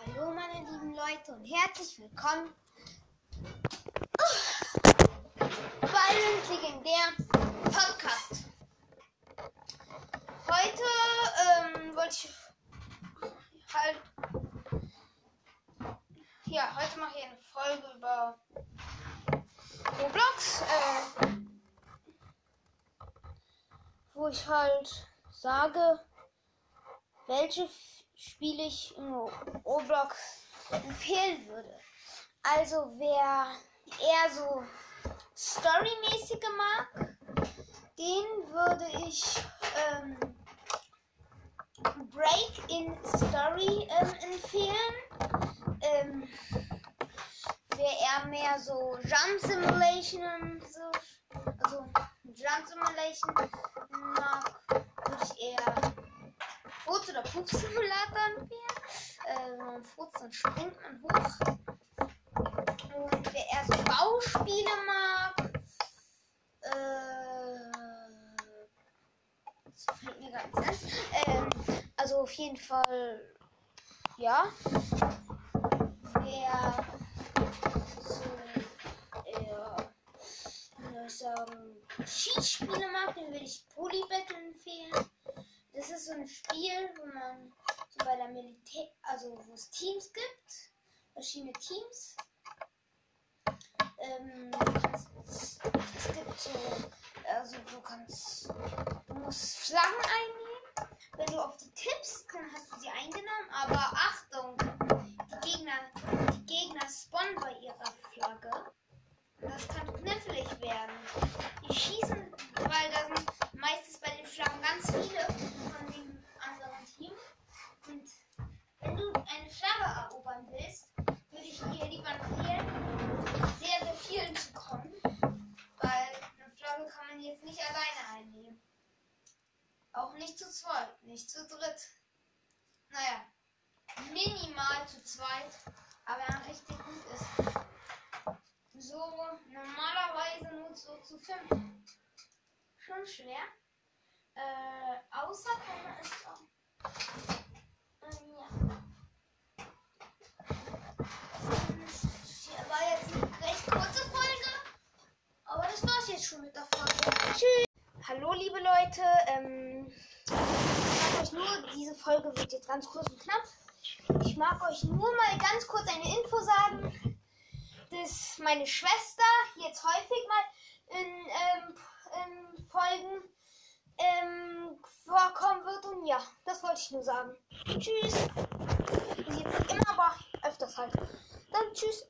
Hallo meine lieben Leute und herzlich willkommen bei dem legendären Podcast. Heute ähm, wollte ich halt ja heute mache ich eine Folge über Roblox, äh, wo ich halt sage, welche Spiele ich in Roblox empfehlen würde. Also wer eher so storymäßige mag, den würde ich ähm, Break in Story ähm, empfehlen. Ähm, wer eher mehr so Jump Simulation so, also Jump Simulation mag, würde ich eher Furz- oder Pups-Simulator empfehlen. Äh, wenn man furzt, dann springt man hoch. Und wer eher so Bauspiele mag, äh, das fällt mir gar nicht ein. Ähm, also auf jeden Fall, ja. Wer so ich sagen, Schießspiele mag, den würde ich Polybattle empfehlen. So ein Spiel, wo man so bei der Militär, also wo es Teams gibt, verschiedene Teams. Ähm, kannst, es gibt so, also du kannst, du musst Flaggen einnehmen. Wenn du auf die tippst, dann hast du sie eingenommen, aber Achtung, die Gegner, die Gegner spawnen bei ihrer Flagge. Das kann knifflig werden. Die schießen, weil da sind meistens bei den Flaggen ganz viele von dem anderen Team. Und wenn du eine Flagge erobern willst, würde ich dir lieber empfehlen, sehr, sehr vielen zu kommen. Weil eine Flagge kann man jetzt nicht alleine einnehmen. Auch nicht zu zweit, nicht zu dritt. Naja, minimal zu zweit, aber wenn er richtig gut ist. So normalerweise nur so zu fünf. Schon schwer. Äh, außer man es auch. Ähm, war jetzt eine recht kurze Folge. Aber das war's jetzt schon mit der Folge. Tschüss. Hallo liebe Leute. Ähm, ich sag euch nur, diese Folge wird jetzt ganz kurz und knapp. Ich mag euch nur mal ganz kurz eine Info sagen, dass meine Schwester jetzt häufig mal in, ähm, in Folgen ähm, vorkommen wird. Und ja, das wollte ich nur sagen. Tschüss. Jetzt nicht immer, aber öfters halt. Dann tschüss.